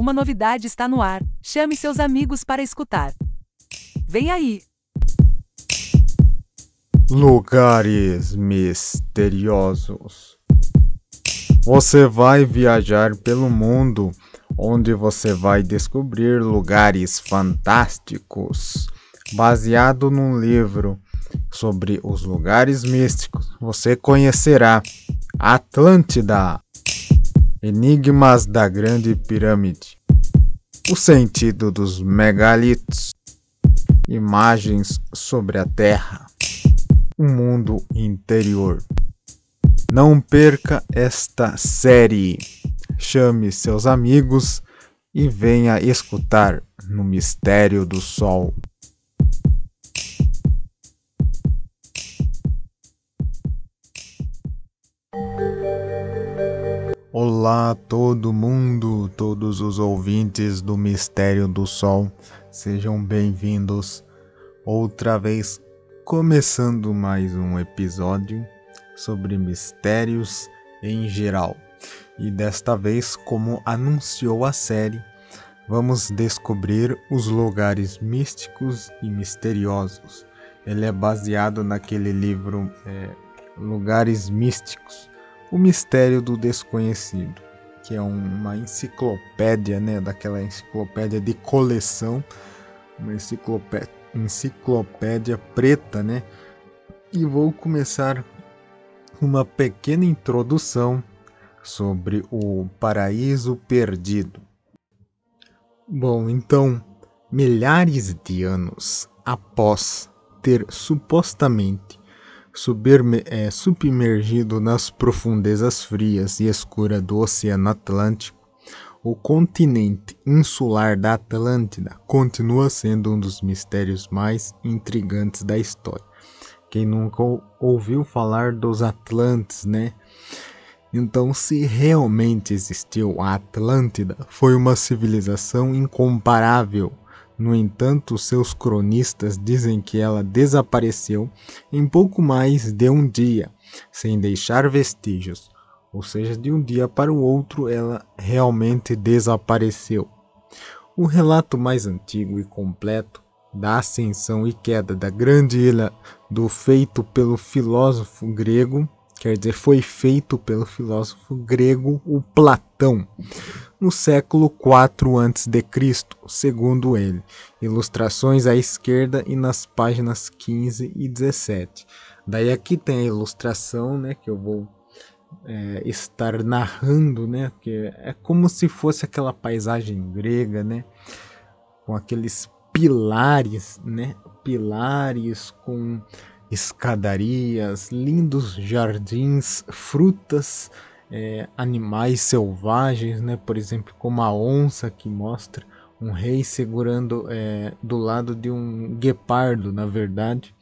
Uma novidade está no ar. Chame seus amigos para escutar. Vem aí! Lugares misteriosos. Você vai viajar pelo mundo, onde você vai descobrir lugares fantásticos. Baseado num livro sobre os lugares místicos, você conhecerá Atlântida, Enigmas da Grande Pirâmide, o sentido dos megalitos, imagens sobre a Terra, o mundo interior. Não perca esta série. Chame seus amigos e venha escutar no Mistério do Sol. Olá todo mundo, todos os ouvintes do Mistério do Sol, sejam bem-vindos outra vez, começando mais um episódio sobre mistérios em geral. E desta vez, como anunciou a série, vamos descobrir os lugares místicos e misteriosos. Ele é baseado naquele livro é, Lugares Místicos o Mistério do Desconhecido, que é uma enciclopédia, né, daquela enciclopédia de coleção, uma enciclopédia, enciclopédia preta, né? E vou começar uma pequena introdução sobre o Paraíso Perdido. Bom, então, milhares de anos após ter supostamente é, submergido nas profundezas frias e escuras do Oceano Atlântico, o continente insular da Atlântida continua sendo um dos mistérios mais intrigantes da história. Quem nunca ouviu falar dos Atlantes, né? Então, se realmente existiu a Atlântida, foi uma civilização incomparável no entanto, seus cronistas dizem que ela desapareceu em pouco mais de um dia, sem deixar vestígios, ou seja, de um dia para o outro ela realmente desapareceu. O relato mais antigo e completo da ascensão e queda da grande ilha do feito pelo filósofo grego, quer dizer, foi feito pelo filósofo grego o Platão, no século IV a.C., segundo ele. Ilustrações à esquerda e nas páginas 15 e 17. Daí aqui tem a ilustração, né, que eu vou é, estar narrando, né, que é como se fosse aquela paisagem grega, né, com aqueles pilares, né, pilares com escadarias, lindos jardins, frutas, é, animais selvagens, né? por exemplo, como a onça que mostra um rei segurando é, do lado de um guepardo, na verdade,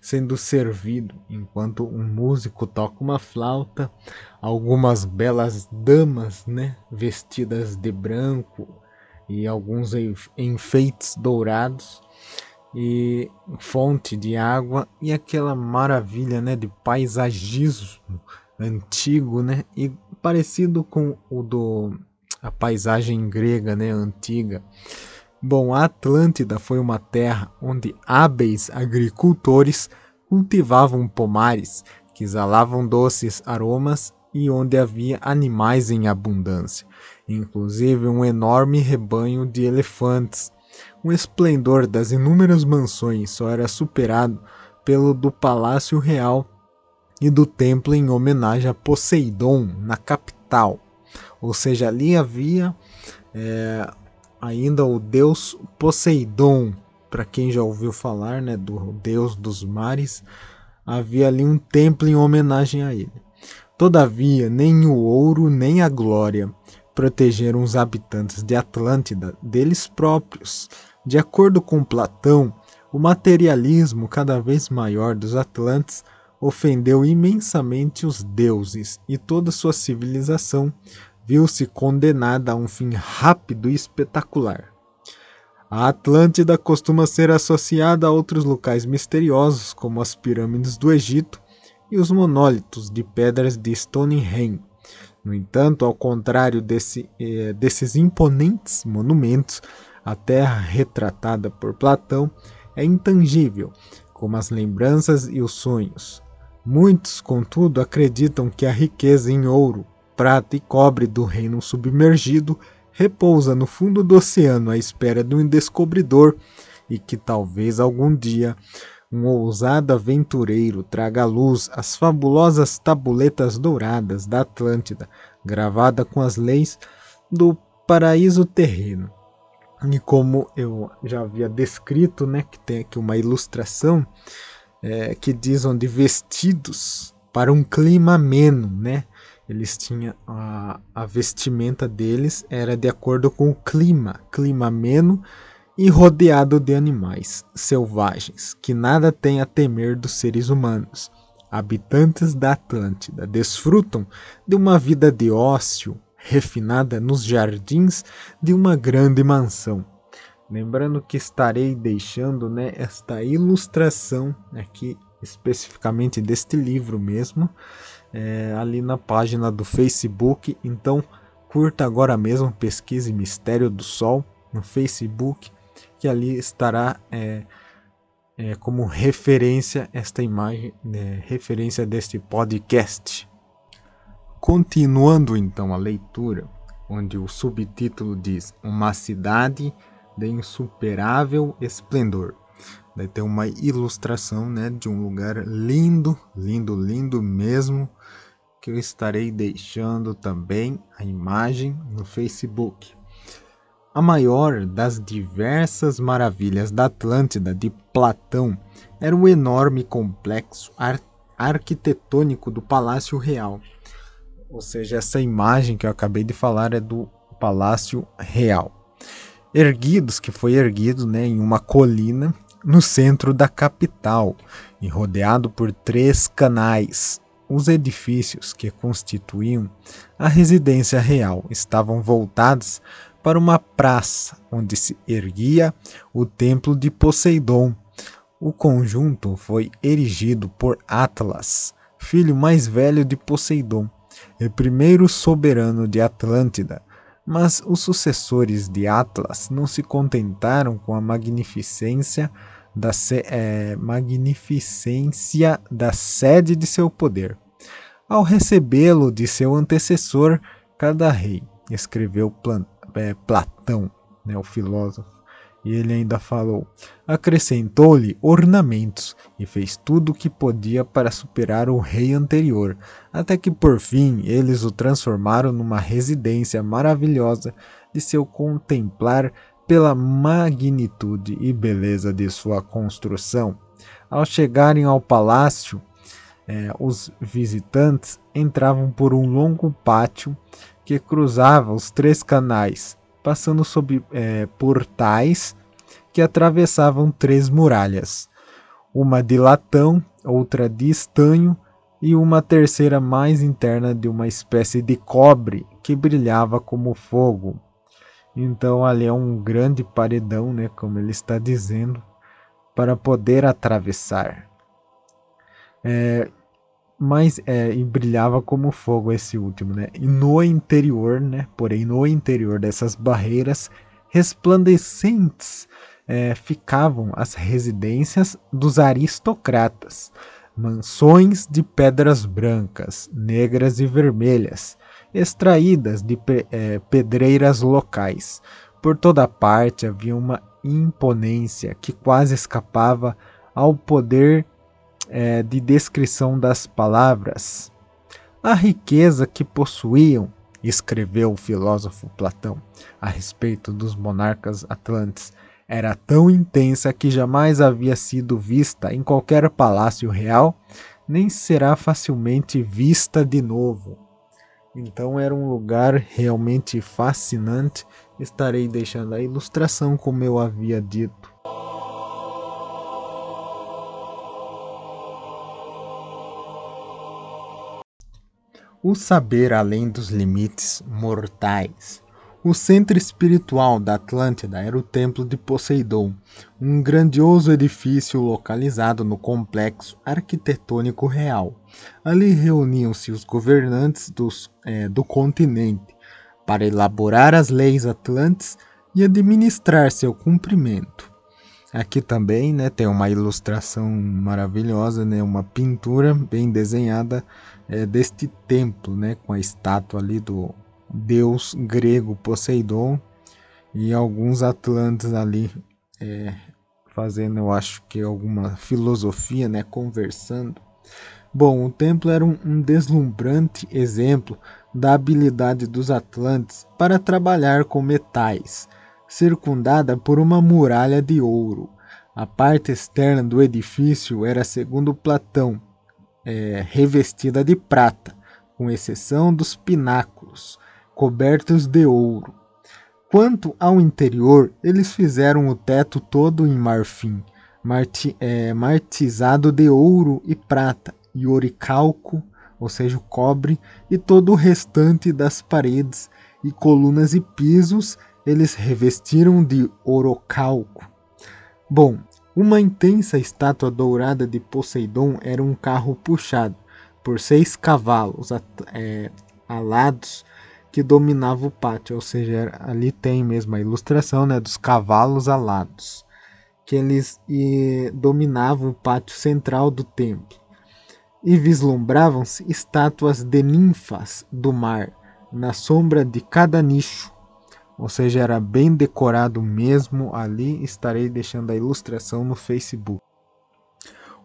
sendo servido, enquanto um músico toca uma flauta, algumas belas damas, né, vestidas de branco e alguns enfeites dourados e fonte de água e aquela maravilha, né, de paisagismo antigo, né? E parecido com o do a paisagem grega, né, antiga. Bom, a Atlântida foi uma terra onde hábeis agricultores cultivavam pomares que exalavam doces aromas e onde havia animais em abundância, inclusive um enorme rebanho de elefantes. O esplendor das inúmeras mansões só era superado pelo do Palácio Real e do templo em homenagem a Poseidon, na capital. Ou seja, ali havia é, ainda o deus Poseidon, para quem já ouviu falar né, do deus dos mares, havia ali um templo em homenagem a ele. Todavia, nem o ouro nem a glória protegeram os habitantes de Atlântida deles próprios. De acordo com Platão, o materialismo cada vez maior dos atlantes ofendeu imensamente os deuses e toda sua civilização viu-se condenada a um fim rápido e espetacular. A Atlântida costuma ser associada a outros locais misteriosos, como as pirâmides do Egito e os monólitos de pedras de Stonehenge. No entanto, ao contrário desse, eh, desses imponentes monumentos, a terra retratada por Platão é intangível, como as lembranças e os sonhos. Muitos, contudo, acreditam que a riqueza em ouro, prata e cobre do reino submergido repousa no fundo do oceano à espera de um descobridor e que talvez algum dia um ousado aventureiro traga à luz as fabulosas tabuletas douradas da Atlântida, gravada com as leis do paraíso terreno. E como eu já havia descrito, né, que tem aqui uma ilustração é, que diz onde vestidos para um clima ameno, né? Eles tinham a, a vestimenta deles era de acordo com o clima, clima ameno e rodeado de animais selvagens que nada têm a temer dos seres humanos. Habitantes da Atlântida desfrutam de uma vida de ócio refinada nos jardins de uma grande mansão. Lembrando que estarei deixando né, esta ilustração aqui especificamente deste livro mesmo é, ali na página do Facebook. Então curta agora mesmo, pesquise Mistério do Sol no Facebook que ali estará é, é, como referência esta imagem, né, referência deste podcast. Continuando então a leitura, onde o subtítulo diz Uma cidade de insuperável esplendor. Daí tem uma ilustração né, de um lugar lindo, lindo, lindo mesmo, que eu estarei deixando também a imagem no Facebook. A maior das diversas maravilhas da Atlântida de Platão era o enorme complexo ar arquitetônico do Palácio Real. Ou seja, essa imagem que eu acabei de falar é do Palácio Real. Erguidos, que foi erguido né, em uma colina no centro da capital e rodeado por três canais. Os edifícios que constituíam a residência real estavam voltados para uma praça onde se erguia o templo de Poseidon. O conjunto foi erigido por Atlas, filho mais velho de Poseidon, e primeiro soberano de Atlântida. Mas os sucessores de Atlas não se contentaram com a magnificência da, é, magnificência da sede de seu poder. Ao recebê-lo de seu antecessor, cada rei escreveu é, Platão, né, o filósofo, e ele ainda falou: acrescentou-lhe ornamentos e fez tudo o que podia para superar o rei anterior, até que por fim eles o transformaram numa residência maravilhosa de seu contemplar pela magnitude e beleza de sua construção. Ao chegarem ao palácio, eh, os visitantes entravam por um longo pátio que cruzava os três canais, passando sob é, portais que atravessavam três muralhas, uma de latão, outra de estanho e uma terceira mais interna de uma espécie de cobre que brilhava como fogo. Então ali é um grande paredão, né, como ele está dizendo, para poder atravessar. É, mas é, e brilhava como fogo esse último, né? E no interior, né? Porém, no interior dessas barreiras resplandecentes é, ficavam as residências dos aristocratas, mansões de pedras brancas, negras e vermelhas, extraídas de é, pedreiras locais. Por toda parte havia uma imponência que quase escapava ao poder é, de descrição das palavras. A riqueza que possuíam, escreveu o filósofo Platão a respeito dos monarcas atlantes, era tão intensa que jamais havia sido vista em qualquer palácio real, nem será facilmente vista de novo. Então era um lugar realmente fascinante. Estarei deixando a ilustração como eu havia dito. O saber além dos limites mortais. O centro espiritual da Atlântida era o Templo de Poseidon, um grandioso edifício localizado no complexo arquitetônico real. Ali reuniam-se os governantes dos, é, do continente para elaborar as leis atlantes e administrar seu cumprimento. Aqui também né, tem uma ilustração maravilhosa, né, uma pintura bem desenhada é, deste templo, né, com a estátua ali do deus grego Poseidon e alguns atlantes ali é, fazendo, eu acho que alguma filosofia, né, conversando. Bom, o templo era um, um deslumbrante exemplo da habilidade dos atlantes para trabalhar com metais, circundada por uma muralha de ouro. A parte externa do edifício era, segundo Platão, é, revestida de prata, com exceção dos pináculos, cobertos de ouro. Quanto ao interior, eles fizeram o teto todo em marfim, marti, é, martizado de ouro e prata, e oricalco, ou seja, o cobre, e todo o restante das paredes e colunas e pisos eles revestiram de orocalco. Bom, uma intensa estátua dourada de Poseidon era um carro puxado por seis cavalos é, alados que dominava o pátio, ou seja, ali tem mesmo a ilustração né, dos cavalos alados, que eles e, dominavam o pátio central do templo. E vislumbravam-se estátuas de ninfas do mar, na sombra de cada nicho, ou seja, era bem decorado mesmo. Ali estarei deixando a ilustração no Facebook.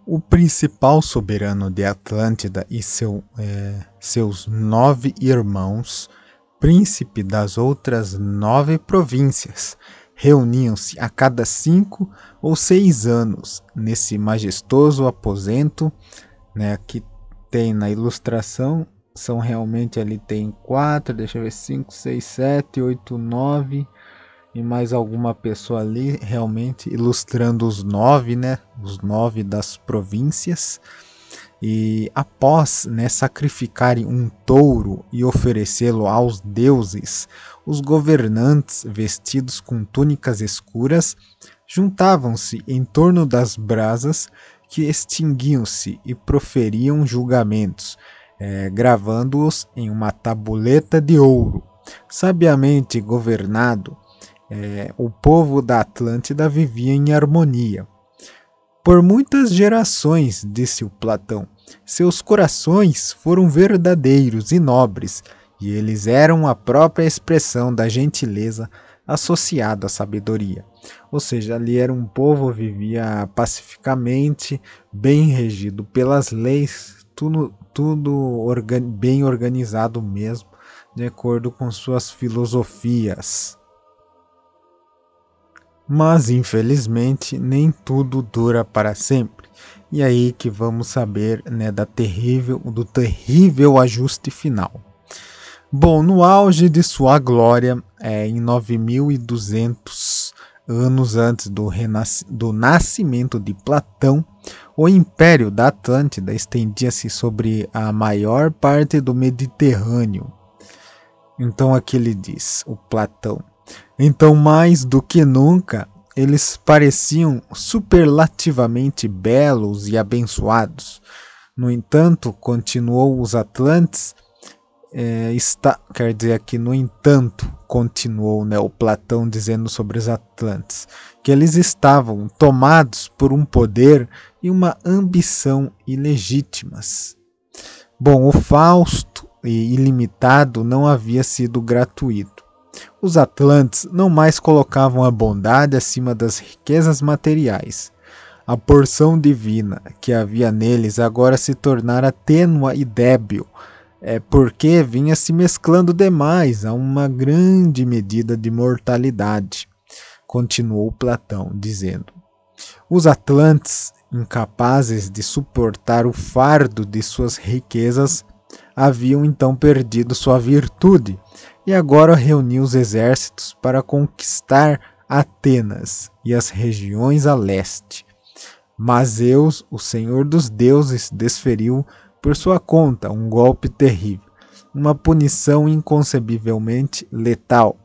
O principal soberano de Atlântida e seu, é, seus nove irmãos príncipe das outras nove províncias, reuniam-se a cada cinco ou seis anos nesse majestoso aposento, né, que tem na ilustração, são realmente ali tem quatro, deixa eu ver, cinco, seis, sete, oito, nove e mais alguma pessoa ali realmente ilustrando os nove, né, os nove das províncias. E após né, sacrificarem um touro e oferecê-lo aos deuses, os governantes, vestidos com túnicas escuras, juntavam-se em torno das brasas que extinguiam-se e proferiam julgamentos, é, gravando-os em uma tabuleta de ouro. Sabiamente governado, é, o povo da Atlântida vivia em harmonia por muitas gerações, disse o Platão, seus corações foram verdadeiros e nobres, e eles eram a própria expressão da gentileza associada à sabedoria. Ou seja, ali era um povo vivia pacificamente, bem regido pelas leis, tudo, tudo organ, bem organizado mesmo, de acordo com suas filosofias. Mas infelizmente nem tudo dura para sempre. E aí que vamos saber né, da terrível, do terrível ajuste final. Bom, no auge de sua glória, é, em 9200 anos antes do, do nascimento de Platão, o império da Atlântida estendia-se sobre a maior parte do Mediterrâneo. Então aqui ele diz, o Platão, então, mais do que nunca, eles pareciam superlativamente belos e abençoados. No entanto, continuou os Atlantes, é, está, quer dizer aqui, no entanto, continuou né, o Platão dizendo sobre os Atlantes, que eles estavam tomados por um poder e uma ambição ilegítimas. Bom, o Fausto e ilimitado não havia sido gratuito. Os Atlantes não mais colocavam a bondade acima das riquezas materiais. A porção divina que havia neles agora se tornara tênua e débil, é porque vinha se mesclando demais a uma grande medida de mortalidade. Continuou Platão, dizendo: Os Atlantes, incapazes de suportar o fardo de suas riquezas, haviam então perdido sua virtude e agora reuniu os exércitos para conquistar Atenas e as regiões a leste. Mas Zeus, o senhor dos deuses, desferiu por sua conta um golpe terrível, uma punição inconcebivelmente letal.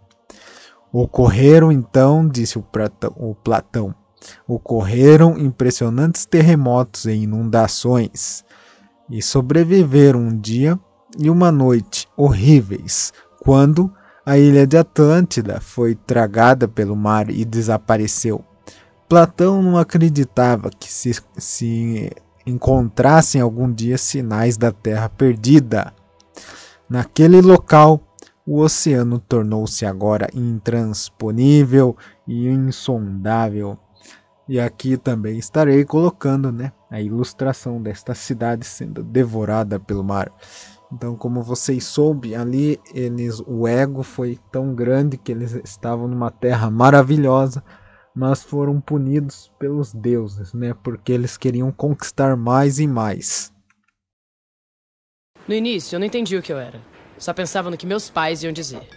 Ocorreram então, disse o Platão, ocorreram impressionantes terremotos e inundações, e sobreviveram um dia e uma noite horríveis, quando a ilha de Atlântida foi tragada pelo mar e desapareceu. Platão não acreditava que se, se encontrassem algum dia sinais da terra perdida. Naquele local, o oceano tornou-se agora intransponível e insondável. E aqui também estarei colocando né, a ilustração desta cidade sendo devorada pelo mar. Então, como vocês soube, ali eles, o ego foi tão grande que eles estavam numa terra maravilhosa, mas foram punidos pelos deuses, né? Porque eles queriam conquistar mais e mais. No início, eu não entendi o que eu era. Só pensava no que meus pais iam dizer.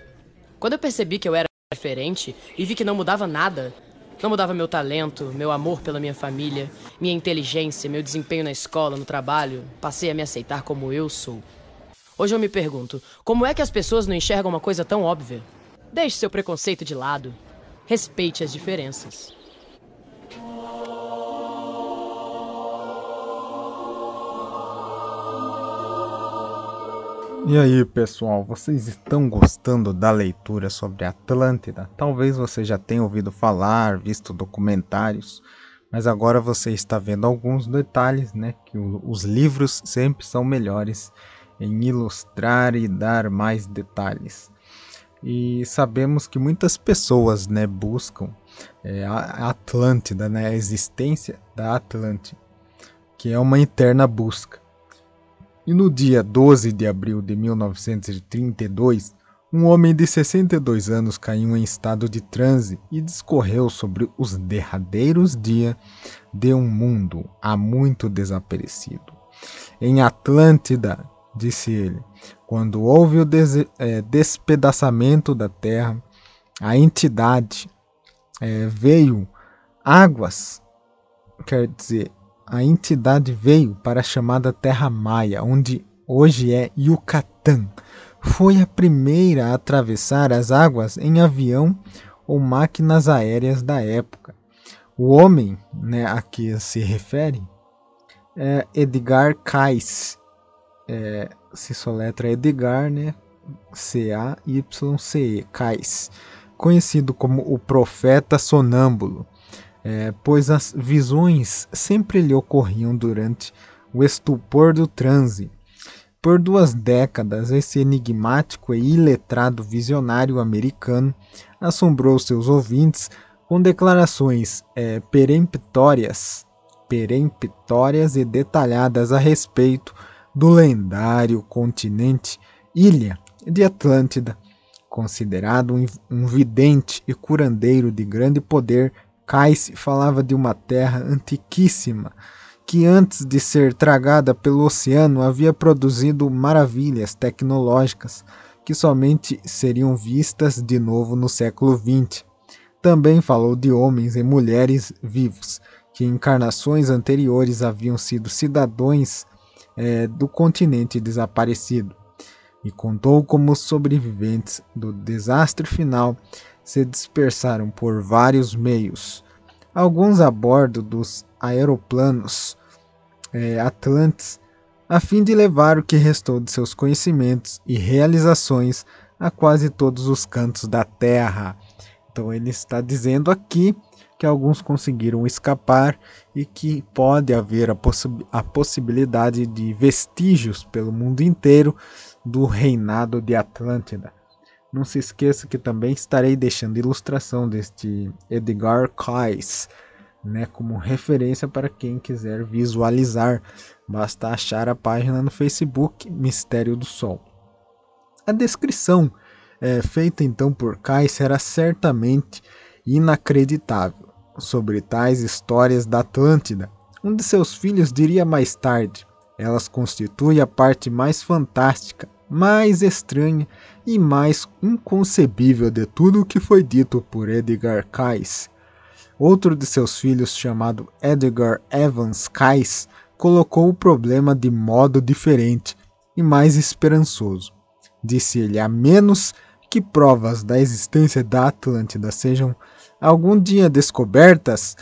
Quando eu percebi que eu era diferente e vi que não mudava nada, não mudava meu talento, meu amor pela minha família, minha inteligência, meu desempenho na escola, no trabalho, passei a me aceitar como eu sou. Hoje eu me pergunto, como é que as pessoas não enxergam uma coisa tão óbvia? Deixe seu preconceito de lado. Respeite as diferenças. E aí, pessoal, vocês estão gostando da leitura sobre Atlântida? Talvez você já tenha ouvido falar, visto documentários, mas agora você está vendo alguns detalhes, né? Que os livros sempre são melhores em ilustrar e dar mais detalhes. E sabemos que muitas pessoas, né, buscam é, a Atlântida, né, a existência da Atlântida, que é uma eterna busca. E no dia 12 de abril de 1932, um homem de 62 anos caiu em estado de transe e discorreu sobre os derradeiros dias de um mundo há muito desaparecido. Em Atlântida, disse ele, quando houve o des é, despedaçamento da terra, a entidade é, veio águas, quer dizer, a entidade veio para a chamada Terra Maia, onde hoje é Yucatán. Foi a primeira a atravessar as águas em avião ou máquinas aéreas da época. O homem né, a que se refere é Edgar Cayce. É, se soletra Edgar, né? C-A-Y-C-E, Cayce. Conhecido como o Profeta Sonâmbulo é, pois as visões sempre lhe ocorriam durante o estupor do transe. Por duas décadas, esse enigmático e iletrado visionário americano assombrou seus ouvintes com declarações é, peremptórias, peremptórias e detalhadas a respeito do lendário continente Ilha de Atlântida, considerado um, vidente e curandeiro de grande poder Cais falava de uma terra antiquíssima que antes de ser tragada pelo oceano havia produzido maravilhas tecnológicas que somente seriam vistas de novo no século XX. Também falou de homens e mulheres vivos que em encarnações anteriores haviam sido cidadãos é, do continente desaparecido e contou como os sobreviventes do desastre final se dispersaram por vários meios, alguns a bordo dos aeroplanos é, Atlantes, a fim de levar o que restou de seus conhecimentos e realizações a quase todos os cantos da Terra. Então ele está dizendo aqui que alguns conseguiram escapar e que pode haver a, possi a possibilidade de vestígios pelo mundo inteiro do reinado de Atlântida. Não se esqueça que também estarei deixando ilustração deste Edgar Cayce, né, como referência para quem quiser visualizar. Basta achar a página no Facebook Mistério do Sol. A descrição é, feita então por Cayce era certamente inacreditável sobre tais histórias da Atlântida. Um de seus filhos diria mais tarde: elas constituem a parte mais fantástica mais estranha e mais inconcebível de tudo o que foi dito por Edgar Cayce. Outro de seus filhos, chamado Edgar Evans Cayce, colocou o problema de modo diferente e mais esperançoso. Disse ele: a menos que provas da existência da Atlântida sejam algum dia descobertas,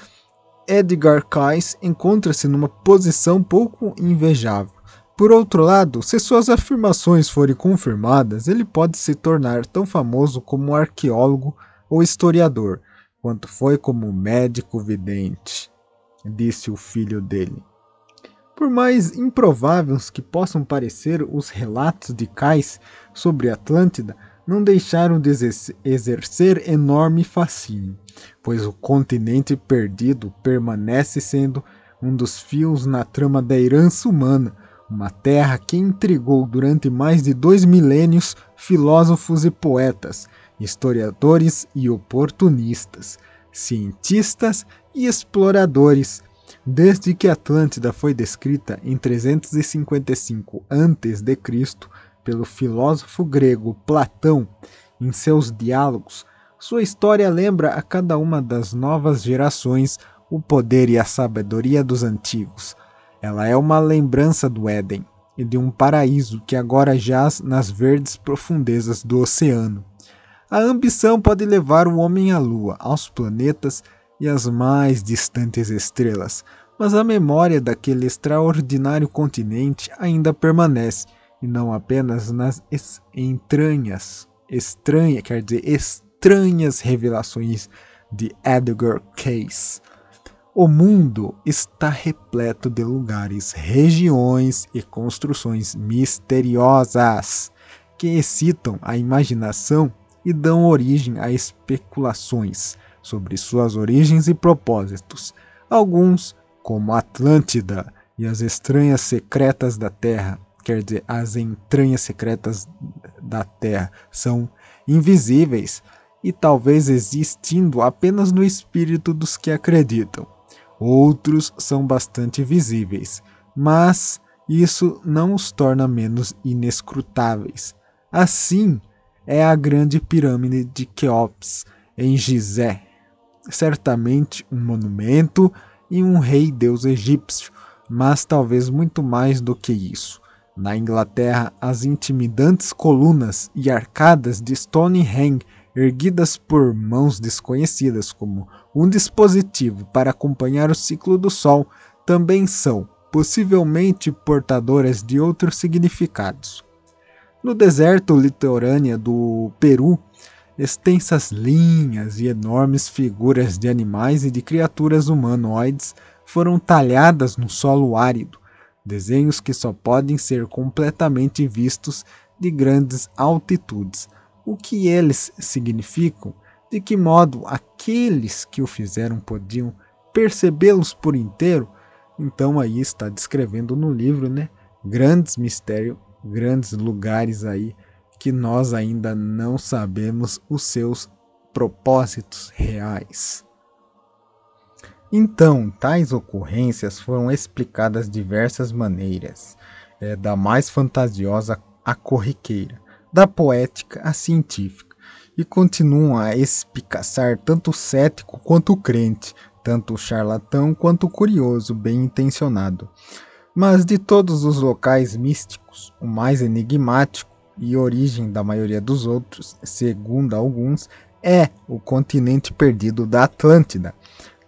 Edgar Cayce encontra-se numa posição pouco invejável. Por outro lado, se suas afirmações forem confirmadas, ele pode se tornar tão famoso como arqueólogo ou historiador, quanto foi como médico vidente, disse o filho dele. Por mais improváveis que possam parecer os relatos de Cais sobre Atlântida, não deixaram de exercer enorme fascínio, pois o continente perdido permanece sendo um dos fios na trama da herança humana, uma terra que intrigou durante mais de dois milênios filósofos e poetas, historiadores e oportunistas, cientistas e exploradores, desde que Atlântida foi descrita em 355 a.C. pelo filósofo grego Platão em seus diálogos, sua história lembra a cada uma das novas gerações o poder e a sabedoria dos antigos. Ela é uma lembrança do Éden e de um paraíso que agora jaz nas verdes profundezas do oceano. A ambição pode levar o homem à lua, aos planetas e às mais distantes estrelas, mas a memória daquele extraordinário continente ainda permanece, e não apenas nas entranhas, estranha, quer dizer, estranhas revelações de Edgar Cayce. O mundo está repleto de lugares, regiões e construções misteriosas que excitam a imaginação e dão origem a especulações sobre suas origens e propósitos. Alguns, como Atlântida e as estranhas secretas da Terra, quer dizer, as entranhas secretas da Terra, são invisíveis e talvez existindo apenas no espírito dos que acreditam. Outros são bastante visíveis, mas isso não os torna menos inescrutáveis. Assim, é a grande pirâmide de Quéops, em Gizé. Certamente um monumento e um rei deus egípcio, mas talvez muito mais do que isso. Na Inglaterra, as intimidantes colunas e arcadas de Stonehenge, erguidas por mãos desconhecidas como um dispositivo para acompanhar o ciclo do Sol, também são, possivelmente, portadoras de outros significados. No deserto litorâneo do Peru, extensas linhas e enormes figuras de animais e de criaturas humanoides foram talhadas no solo árido, desenhos que só podem ser completamente vistos de grandes altitudes. O que eles significam? De que modo aqueles que o fizeram podiam percebê-los por inteiro? Então aí está descrevendo no livro, né? Grandes mistérios grandes lugares aí que nós ainda não sabemos os seus propósitos reais. Então, tais ocorrências foram explicadas diversas maneiras, é, da mais fantasiosa à corriqueira, da poética à científica, e continuam a espicaçar tanto o cético quanto o crente, tanto o charlatão quanto o curioso bem intencionado. Mas de todos os locais místicos, o mais enigmático e origem da maioria dos outros, segundo alguns, é o continente perdido da Atlântida,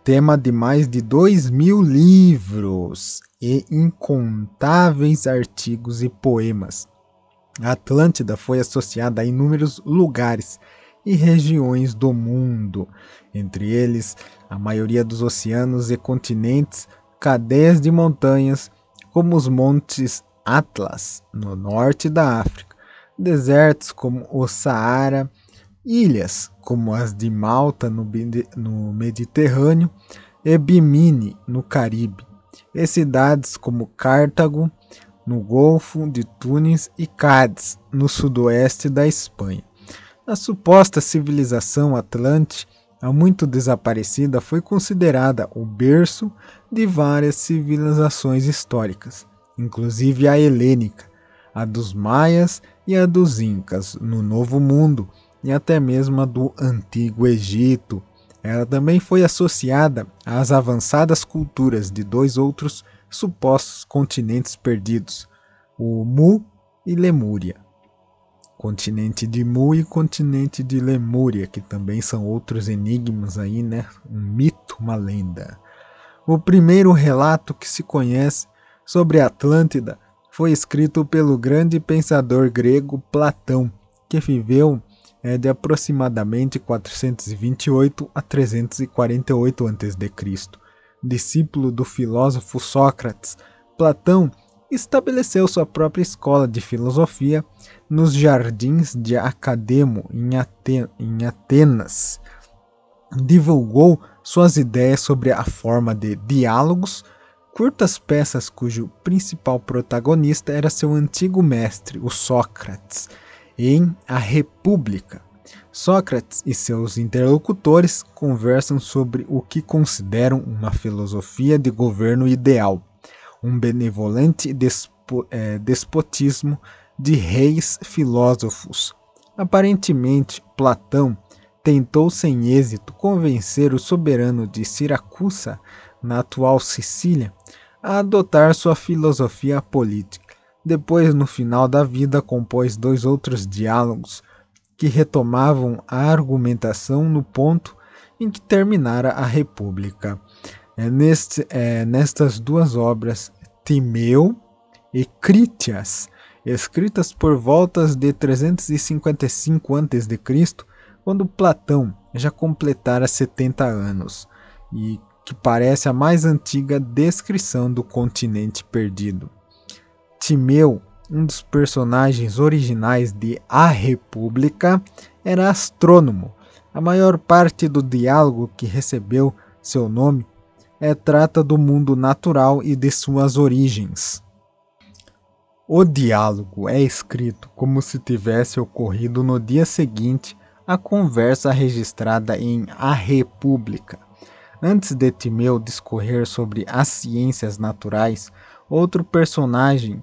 tema de mais de dois mil livros e incontáveis artigos e poemas. A Atlântida foi associada a inúmeros lugares e regiões do mundo, entre eles a maioria dos oceanos e continentes, cadeias de montanhas, como os montes Atlas, no norte da África, desertos como o Saara, ilhas como as de Malta no, Mediterrâneo e Bimini no Caribe, e cidades como Cartago no Golfo de Tunis e Cádiz no sudoeste da Espanha. A suposta civilização atlante, há muito desaparecida, foi considerada o berço de várias civilizações históricas, inclusive a helênica, a dos maias e a dos incas no Novo Mundo e até mesmo a do Antigo Egito. Ela também foi associada às avançadas culturas de dois outros supostos continentes perdidos, o Mu e Lemúria. continente de Mu e continente de Lemúria, que também são outros enigmas aí, né? Um mito, uma lenda. O primeiro relato que se conhece sobre Atlântida foi escrito pelo grande pensador grego Platão, que viveu é, de aproximadamente 428 a 348 a.C. Discípulo do filósofo Sócrates, Platão estabeleceu sua própria escola de filosofia nos jardins de Academo, em, Aten em Atenas. Divulgou suas ideias sobre a forma de diálogos, curtas peças cujo principal protagonista era seu antigo mestre, o Sócrates, em A República. Sócrates e seus interlocutores conversam sobre o que consideram uma filosofia de governo ideal um benevolente despo, é, despotismo de reis filósofos. Aparentemente, Platão tentou sem êxito convencer o soberano de Siracusa, na atual Sicília, a adotar sua filosofia política. Depois, no final da vida, compôs dois outros diálogos que retomavam a argumentação no ponto em que terminara a República. É neste, é, nestas duas obras, Timeu e Critias, escritas por voltas de 355 a.C., quando Platão já completara 70 anos, e que parece a mais antiga descrição do continente perdido. Timeu, um dos personagens originais de A República, era astrônomo. A maior parte do diálogo que recebeu seu nome é, trata do mundo natural e de suas origens. O diálogo é escrito como se tivesse ocorrido no dia seguinte à conversa registrada em A República. Antes de Timeu discorrer sobre as ciências naturais, outro personagem,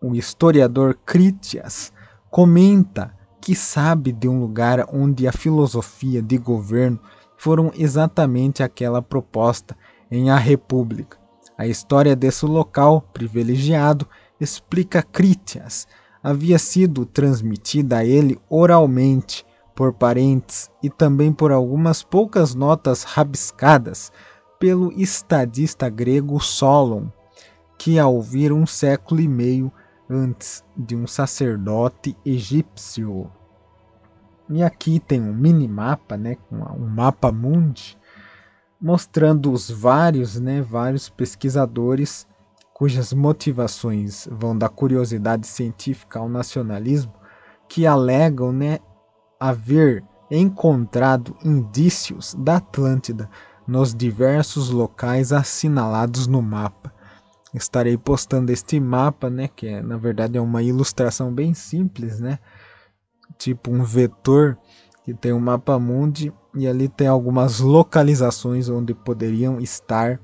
o historiador Critias, comenta que sabe de um lugar onde a filosofia de governo foram exatamente aquela proposta em A República. A história desse local privilegiado, explica Critias, havia sido transmitida a ele oralmente por parentes e também por algumas poucas notas rabiscadas pelo estadista grego Solon, que a ouviram um século e meio antes de um sacerdote egípcio. E aqui tem um mini mapa, né, um mapa mundi, mostrando os vários, né, vários pesquisadores cujas motivações vão da curiosidade científica ao nacionalismo, que alegam, né, haver encontrado indícios da Atlântida nos diversos locais assinalados no mapa. Estarei postando este mapa, né, que é, na verdade é uma ilustração bem simples, né, tipo um vetor que tem um mapa mundi e ali tem algumas localizações onde poderiam estar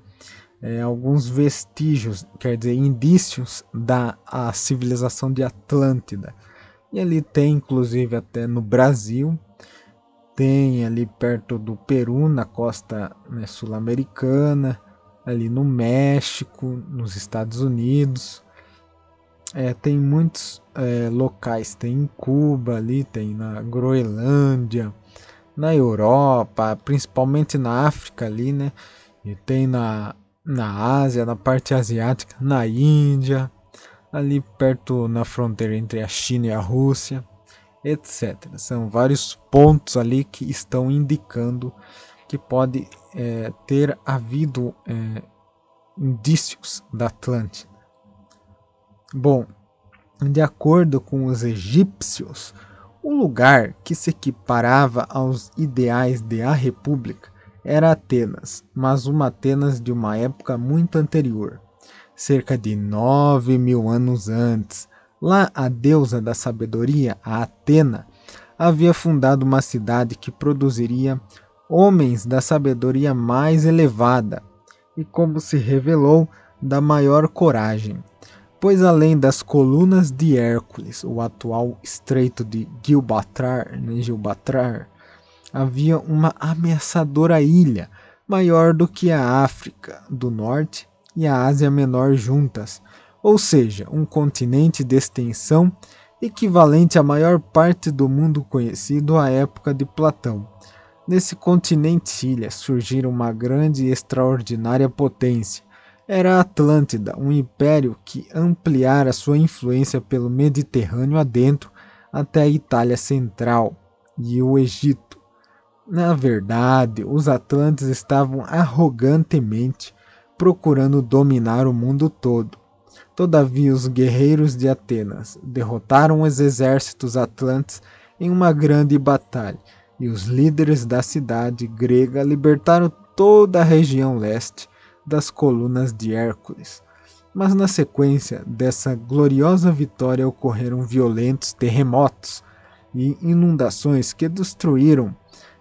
é, alguns vestígios, quer dizer, indícios da a civilização de Atlântida. E ali tem, inclusive, até no Brasil, tem ali perto do Peru, na costa né, sul-americana, ali no México, nos Estados Unidos, é, tem muitos é, locais, tem em Cuba ali, tem na Groenlândia, na Europa, principalmente na África ali, né? E tem na, na Ásia, na parte asiática, na Índia, ali perto na fronteira entre a China e a Rússia, etc. São vários pontos ali que estão indicando que pode é, ter havido é, indícios da Atlântida. Bom, de acordo com os egípcios, o lugar que se equiparava aos ideais de a República era Atenas, mas uma Atenas de uma época muito anterior, cerca de nove mil anos antes. Lá, a deusa da sabedoria, a Atena, havia fundado uma cidade que produziria homens da sabedoria mais elevada e, como se revelou, da maior coragem pois além das colunas de Hércules, o atual estreito de Gilbatrar, né, Gilbatrar, havia uma ameaçadora ilha maior do que a África do Norte e a Ásia Menor juntas, ou seja, um continente de extensão equivalente à maior parte do mundo conhecido à época de Platão. Nesse continente ilha surgira uma grande e extraordinária potência. Era a Atlântida, um império que ampliara sua influência pelo Mediterrâneo adentro até a Itália Central e o Egito. Na verdade, os Atlantes estavam arrogantemente procurando dominar o mundo todo. Todavia, os guerreiros de Atenas derrotaram os exércitos atlantes em uma grande batalha, e os líderes da cidade grega libertaram toda a região leste das colunas de Hércules. Mas na sequência dessa gloriosa vitória ocorreram violentos terremotos e inundações que destruíram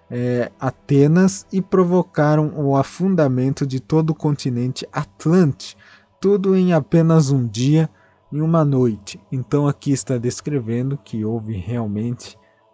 é, Atenas e provocaram o afundamento de todo o continente Atlante, tudo em apenas um dia e uma noite. Então aqui está descrevendo que houve realmente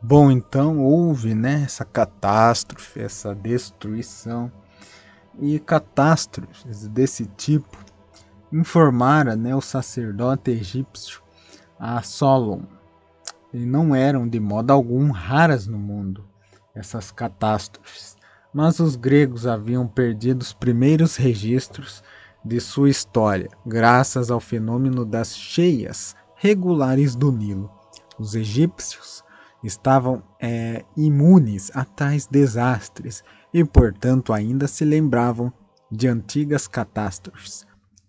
Bom, então houve né, essa catástrofe, essa destruição. E catástrofes desse tipo informaram né, o sacerdote egípcio a Solon e não eram de modo algum raras no mundo essas catástrofes, mas os gregos haviam perdido os primeiros registros de sua história, graças ao fenômeno das cheias regulares do Nilo. Os egípcios estavam é, imunes a tais desastres e, portanto, ainda se lembravam de antigas catástrofes.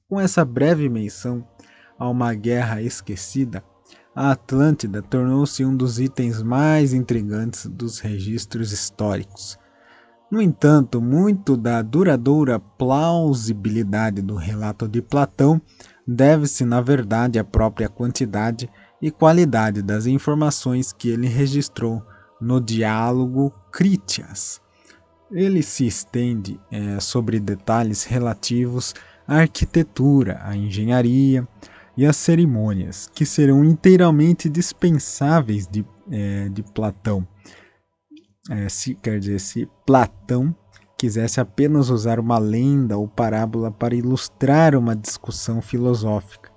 Com essa breve menção a uma guerra esquecida, a Atlântida tornou-se um dos itens mais intrigantes dos registros históricos. No entanto, muito da duradoura plausibilidade do relato de Platão deve-se, na verdade, à própria quantidade e qualidade das informações que ele registrou no diálogo Critias. Ele se estende é, sobre detalhes relativos à arquitetura, à engenharia, e as cerimônias, que serão inteiramente dispensáveis de, é, de Platão. É, se, quer dizer, se Platão quisesse apenas usar uma lenda ou parábola para ilustrar uma discussão filosófica.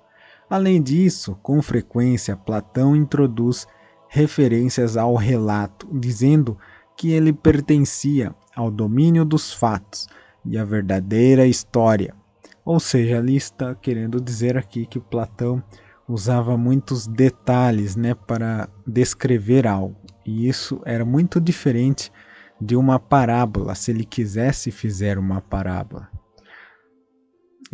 Além disso, com frequência, Platão introduz referências ao relato, dizendo que ele pertencia ao domínio dos fatos e à verdadeira história, ou seja, ali está querendo dizer aqui que Platão usava muitos detalhes né, para descrever algo. E isso era muito diferente de uma parábola, se ele quisesse fizer uma parábola.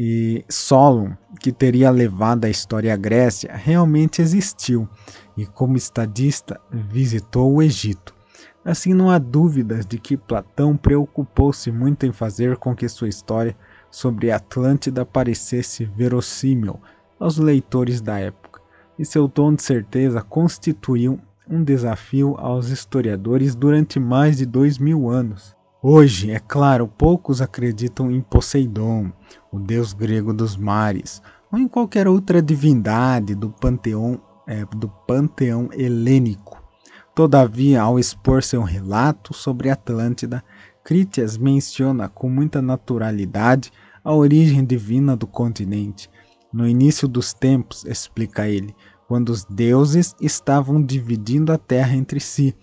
E Solon, que teria levado a história à Grécia, realmente existiu e, como estadista, visitou o Egito. Assim, não há dúvidas de que Platão preocupou-se muito em fazer com que sua história sobre Atlântida parecesse verossímil aos leitores da época, e seu tom de certeza constituiu um desafio aos historiadores durante mais de dois mil anos. Hoje, é claro, poucos acreditam em Poseidon, o deus grego dos mares, ou em qualquer outra divindade do panteão, é, do panteão helênico. Todavia, ao expor seu relato sobre Atlântida, Critias menciona com muita naturalidade a origem divina do continente. No início dos tempos, explica ele, quando os deuses estavam dividindo a terra entre si,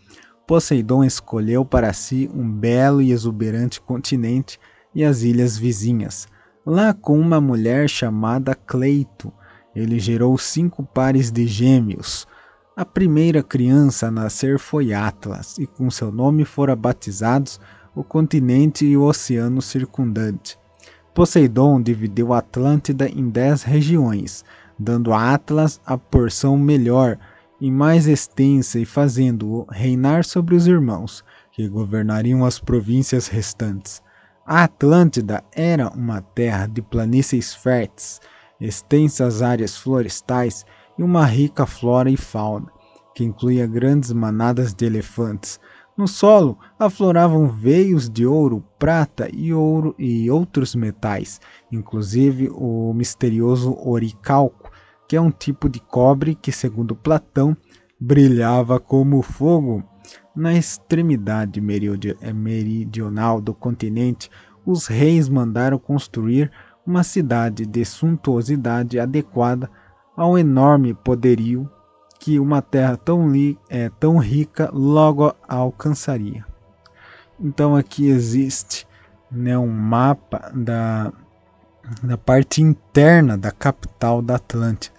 Poseidon escolheu para si um belo e exuberante continente e as ilhas vizinhas. Lá, com uma mulher chamada Cleito, ele gerou cinco pares de gêmeos. A primeira criança a nascer foi Atlas, e com seu nome foram batizados o continente e o oceano circundante. Poseidon dividiu a Atlântida em dez regiões, dando a Atlas a porção melhor e mais extensa e fazendo-o reinar sobre os irmãos, que governariam as províncias restantes. A Atlântida era uma terra de planícies férteis, extensas áreas florestais e uma rica flora e fauna, que incluía grandes manadas de elefantes. No solo afloravam veios de ouro, prata e ouro e outros metais, inclusive o misterioso oricalco, que é um tipo de cobre que, segundo Platão, brilhava como fogo. Na extremidade meridional do continente, os reis mandaram construir uma cidade de suntuosidade adequada ao enorme poderio que uma terra tão, é, tão rica logo alcançaria. Então aqui existe né, um mapa da, da parte interna da capital da Atlântida,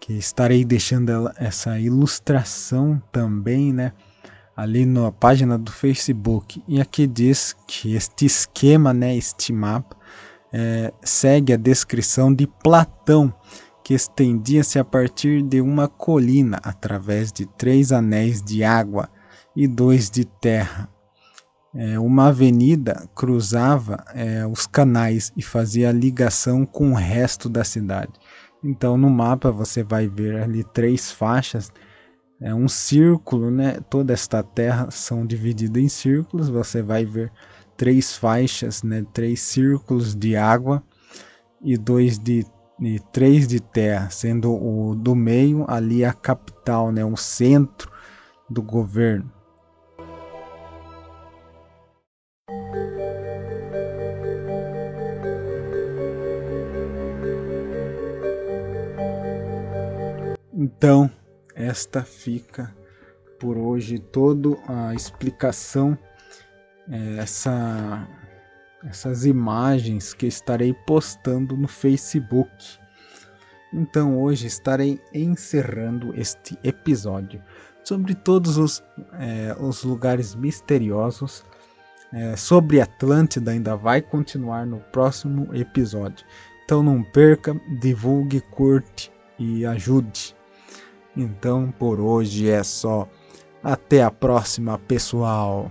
que estarei deixando ela, essa ilustração também, né, ali na página do Facebook. E aqui diz que este esquema, né, este mapa, é, segue a descrição de Platão, que estendia-se a partir de uma colina através de três anéis de água e dois de terra. É, uma avenida cruzava é, os canais e fazia ligação com o resto da cidade. Então no mapa você vai ver ali três faixas, é um círculo, né? Toda esta terra são divididas em círculos. Você vai ver três faixas, né? Três círculos de água e dois de e três de terra, sendo o do meio ali a capital, né, o centro do governo. Então, esta fica por hoje toda a explicação, é, essa essas imagens que estarei postando no Facebook. Então hoje estarei encerrando este episódio sobre todos os, é, os lugares misteriosos. É, sobre Atlântida ainda vai continuar no próximo episódio. Então não perca, divulgue, curte e ajude. Então por hoje é só. Até a próxima, pessoal.